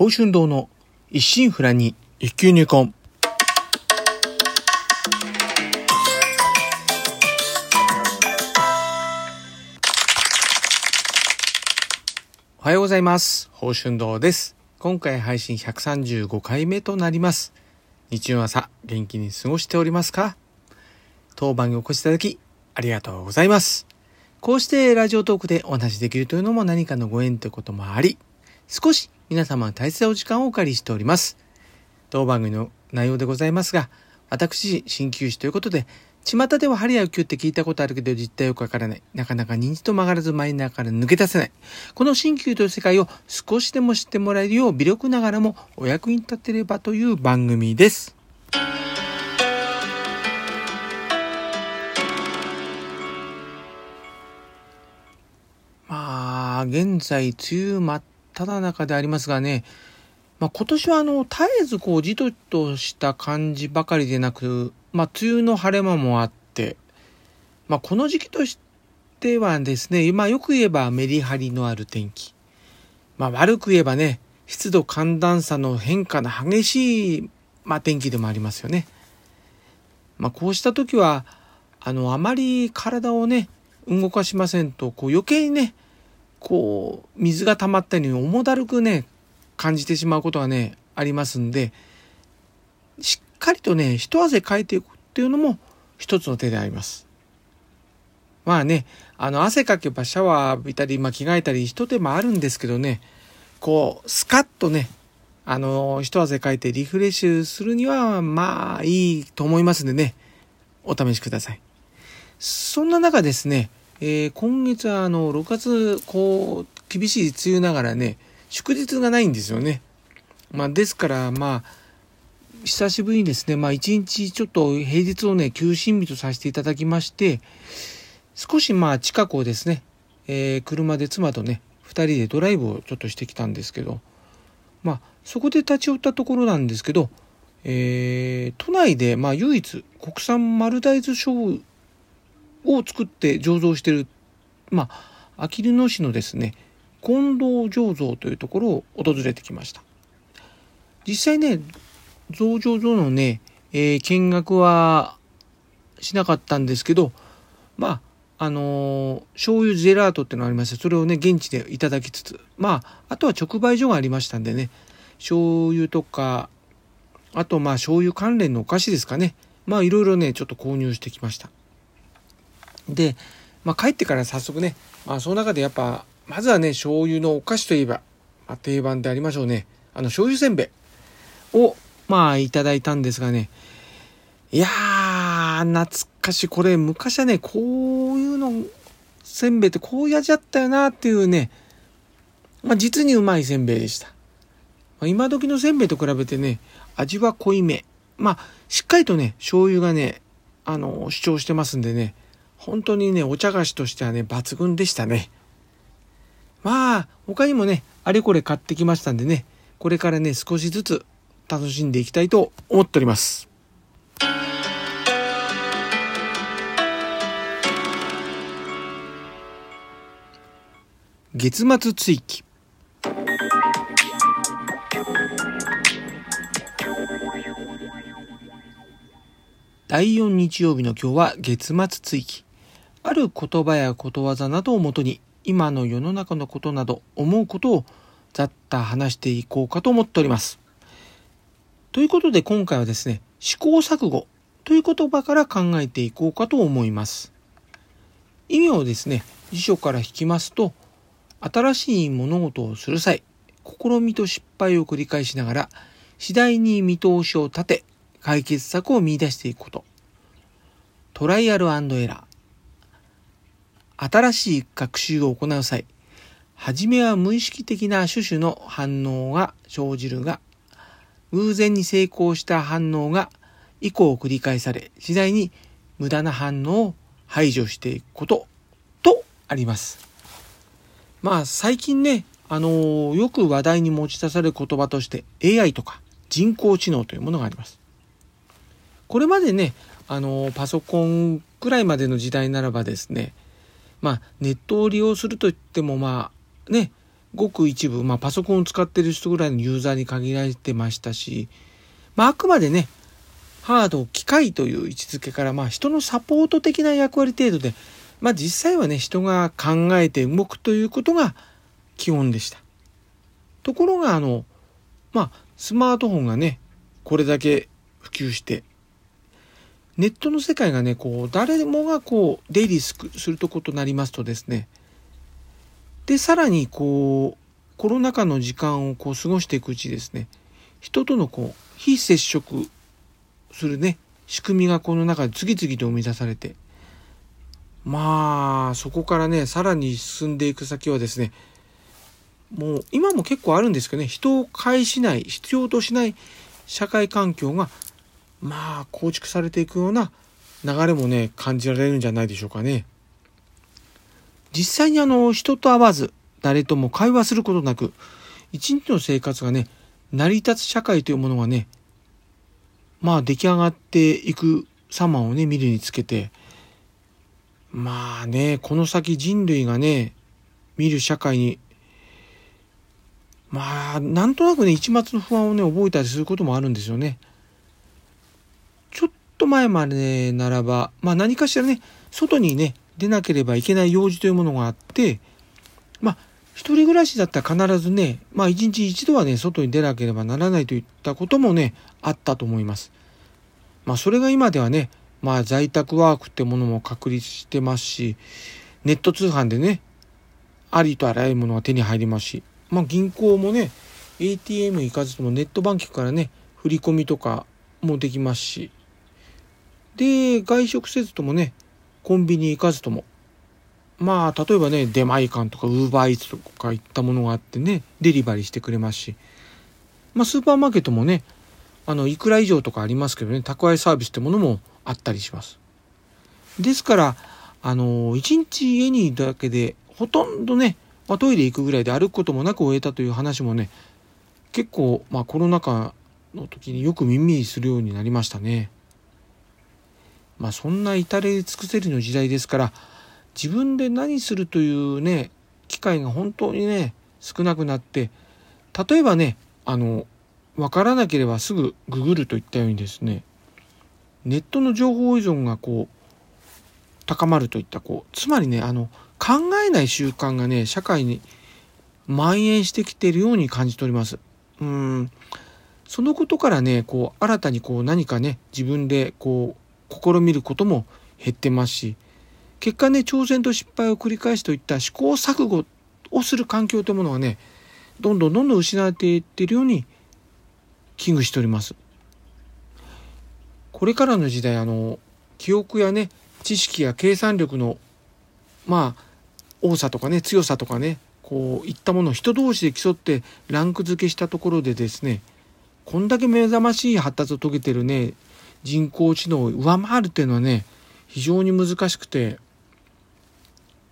宝春堂の一心不乱に一級入魂。おはようございます。宝春堂です。今回配信135回目となります。日曜朝、元気に過ごしておりますか？当番にお越しいただき、ありがとうございます。こうしてラジオトークでお話しできるというのも何かのご縁ということもあり、少し皆様大切なお時間をお借りしております。当番組の内容でございますが、私、鍼灸師ということで、巷では針や浮って聞いたことあるけど実態よくわからない。なかなか認知と曲がらずマイナーから抜け出せない。この鍼灸という世界を少しでも知ってもらえるよう微力ながらもお役に立てればという番組です。まあ、現在、梅雨真っ只中でありますがね、まあ、今年はあの、絶えずこう、じとじとした感じばかりでなく、まあ、梅雨の晴れ間もあって、まあ、この時期としてはですね、今よく言えばメリハリのある天気。まあ、悪く言えばね、湿度寒暖差の変化の激しい、まあ、天気でもありますよね。まあ、こうした時は、あの、あまり体をね、動かしませんと、こう余計にね、こう、水が溜まったように重だるくね、感じてしまうことがね、ありますんで、しっかりとね、一汗かいていくっていうのも一つの手であります。まあね、あの、汗かけばシャワー浴びたり、まあ、着替えたり、一手間あるんですけどね、こう、スカッとね、あの、一汗かいてリフレッシュするには、まあ、いいと思いますんでね、お試しください。そんな中ですね、えー今月はあの、6月、こう、厳しい梅雨ながらね、祝日がないんですよね。まあ、ですから、まあ、久しぶりにですね、まあ、一日ちょっと平日をね、休診日とさせていただきまして、少しまあ、近くをですね、えー車で妻とね、二人でドライブをちょっとしてきたんですけど、まあ、そこで立ち寄ったところなんですけど、えー都内で、まあ、唯一国産丸大豆醤油を作って醸造してる、まあ、あきる野市のですね、近藤醸造というところを訪れてきました。実際ね、増上所のね、えー見学はしなかったんですけど、まあ、あのー醤油ジェラートっていうのがありまして、それをね、現地でいただきつつ、まあ、あとは直売所がありましたんでね、醤油とか、あとまあ醤油関連のお菓子ですかね。まあいろいろね、ちょっと購入してきました。で、まあ帰ってから早速ね、まあその中でやっぱ、まずはね、醤油のお菓子といえば、まあ、定番でありましょうね。あの醤油せんべいを、まあいただいたんですがね、いやー、懐かしい。これ昔はね、こういうの、せんべいってこういう味だったよなっていうね、まあ実にうまいせんべいでした。まあ今時のせんべいと比べてね、味は濃いめ。まあ、しっかりとね、醤油がね、あの、主張してますんでね、本当にね、お茶菓子としてはね、抜群でしたね。まあ、他にもね、あれこれ買ってきましたんでね、これからね、少しずつ楽しんでいきたいと思っております。月末追記。第4日曜日の今日は月末追記。ある言葉やことわざなどをもとに、今の世の中のことなど思うことをざっと話していこうかと思っております。ということで今回はですね、試行錯誤という言葉から考えていこうかと思います。意味をですね、辞書から引きますと、新しい物事をする際、試みと失敗を繰り返しながら、次第に見通しを立て、解決策を見出していくこと。トライアルエラー。新しい学習を行う際、はじめは無意識的な種々の反応が生じるが、偶然に成功した反応が以降繰り返され、次第に無駄な反応を排除していくこととあります。まあ最近ね、あのーよく話題に持ち出される言葉として AI とか人工知能というものがあります。これまでね、あのーパソコンくらいまでの時代ならばですね、まあネットを利用するといってもまあね、ごく一部、まあ、パソコンを使ってる人ぐらいのユーザーに限られてましたし、まあ、あくまでね、ハード、機械という位置づけから、まあ、人のサポート的な役割程度で、まあ、実際はね、人が考えて動くということが基本でした。ところが、あの、まあ、スマートフォンがね、これだけ普及して、ネットの世界がね、こう、誰もがこう、出入りするとことなりますとですね、で、さらにこう、コロナ禍の時間をこう過ごしていくうちですね、人とのこう、非接触するね、仕組みがこの中で次々と生み出されて、まあ、そこからね、さらに進んでいく先はですね、もう今も結構あるんですけどね、人を介しない、必要としない社会環境が、まあ、構築されていくような流れもね、感じられるんじゃないでしょうかね。実際にあの、人と会わず、誰とも会話することなく、一日の生活がね、成り立つ社会というものがね、まあ出来上がっていく様をね、見るにつけて、まあね、この先人類がね、見る社会に、まあ、なんとなくね、一末の不安をね、覚えたりすることもあるんですよね。ちょっと前までならば、まあ何かしらね、外にね、出なければいけない用事というものがあって、まあ、一人暮らしだったら必ずね、まあ一日一度はね、外に出なければならないといったこともね、あったと思います。まあそれが今ではね、まあ在宅ワークってものも確立してますし、ネット通販でね、ありとあらゆるものが手に入りますし、まあ銀行もね、ATM 行かずともネットバンキングからね、振り込みとかもできますし、で、外食せずともね、コンビニ行かずとも、まあ、例えばね、出前館とかウーバーイーツとかいったものがあってね、デリバリーしてくれますし、まあ、スーパーマーケットもね、あの、いくら以上とかありますけどね、宅配サービスってものもあったりします。ですから、あの、一日家にいるだけで、ほとんどね、まあ、トイレ行くぐらいで歩くこともなく終えたという話もね、結構、まあ、コロナ禍の時によく耳にするようになりましたね。まあ、そんな至れ尽くせりの時代ですから自分で何するというね機会が本当にね少なくなって例えばねあの分からなければすぐググるといったようにですねネットの情報依存がこう高まるといったこうつまりねあの考えない習慣がね社会に蔓延してきているように感じております。うんそのことからねこう新たにこう何かね自分でこう試みることも減ってますし結果ね挑戦と失敗を繰り返すといった試行錯誤をする環境というものがねどんどんどんどん失われていっているように危惧しております。これからの時代あの記憶やね知識や計算力のまあ多さとかね強さとかねこういったものを人同士で競ってランク付けしたところでですねこんだけ目覚ましい発達を遂げてるね人工知能を上回るっていうのはね非常に難しくて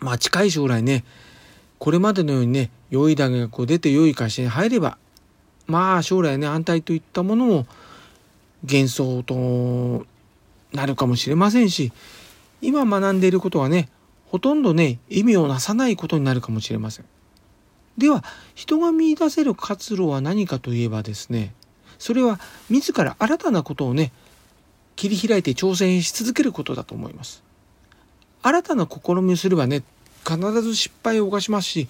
まあ近い将来ねこれまでのようにね良い大学を出て良い会社に入ればまあ将来ね安泰といったものも幻想となるかもしれませんし今学んでいることはねほとんどね意味をなさないことになるかもしれません。では人が見いだせる活路は何かといえばですねそれは自ら新たなことをね切り開いて挑戦し続けることだと思います。新たな試みをすればね、必ず失敗を犯しますし、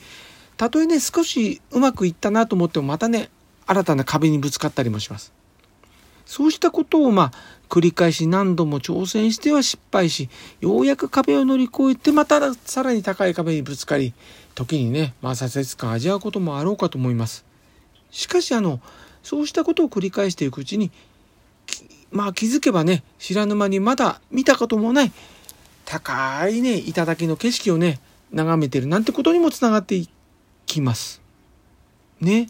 たとえね、少しうまくいったなと思ってもまたね、新たな壁にぶつかったりもします。そうしたことをまあ、繰り返し何度も挑戦しては失敗し、ようやく壁を乗り越えてまたさらに高い壁にぶつかり、時にね、まあ挫折感を味わうこともあろうかと思います。しかしあの、そうしたことを繰り返していくうちに、まあ気づけばね、知らぬ間にまだ見たこともない高いね、頂の景色をね、眺めてるなんてことにもつながっていきます。ね。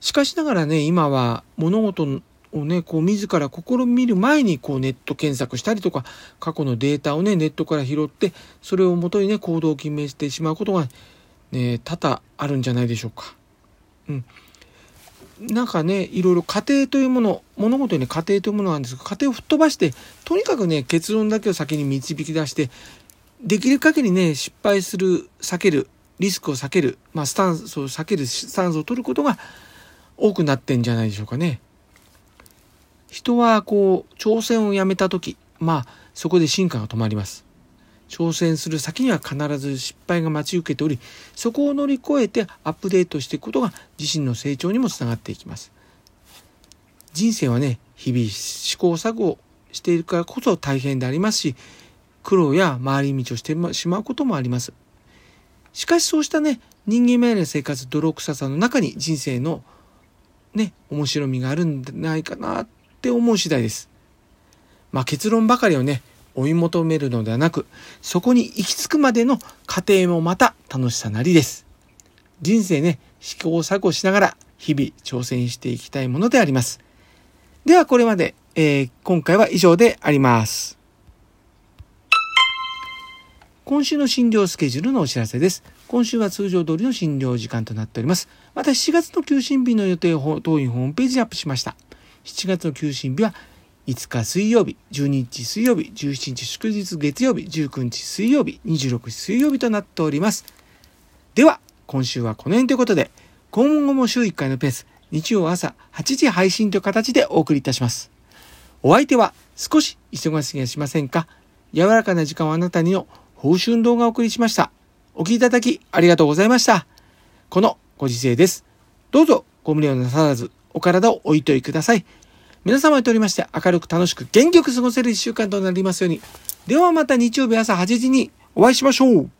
しかしながらね、今は物事をね、こう自ら試みる前にこうネット検索したりとか、過去のデータをね、ネットから拾って、それをもとにね、行動を決めてしまうことがね、多々あるんじゃないでしょうか。うん。なんかねいろいろ家庭というもの物事に家庭というものなんですが家庭を吹っ飛ばしてとにかくね結論だけを先に導き出してできる限りね失敗する避けるリスクを避ける、まあ、スタンスを避けるスタンスを取ることが多くなってんじゃないでしょうかね。人はこう挑戦をやめた時まあそこで進化が止まります。挑戦する先には必ず失敗が待ち受けておりそこを乗り越えてアップデートしていくことが自身の成長にもつながっていきます。人生はね日々試行錯誤しているからこそ大変でありますし苦労や回り道をしてしまうこともあります。しかしそうしたね人間命令生活泥臭さの中に人生のね面白みがあるんじゃないかなって思う次第です。まあ結論ばかりをね追い求めるのではなくそこに行き着くまでの過程もまた楽しさなりです。人生ね試行錯誤しながら日々挑戦していきたいものであります。ではこれまで、えー、今回は以上であります。今週の診療スケジュールのお知らせです。今週は通常通りの診療時間となっております。また7月の休診日の予定を当院ホームページにアップしました。7月の休診日は5日水曜日、12日水曜日、17日祝日月曜日、19日水曜日、26日水曜日となっております。では、今週はこの辺ということで、今後も週1回のペース、日曜朝8時配信という形でお送りいたします。お相手は少し忙しすぎはしませんか柔らかな時間をあなたにの報春動画をお送りしました。お聴きいただきありがとうございました。このご時世です。どうぞご無理をなさらず、お体をおいといください。皆様にとりまして明るく楽しく元気よく過ごせる一週間となりますように。ではまた日曜日朝8時にお会いしましょう。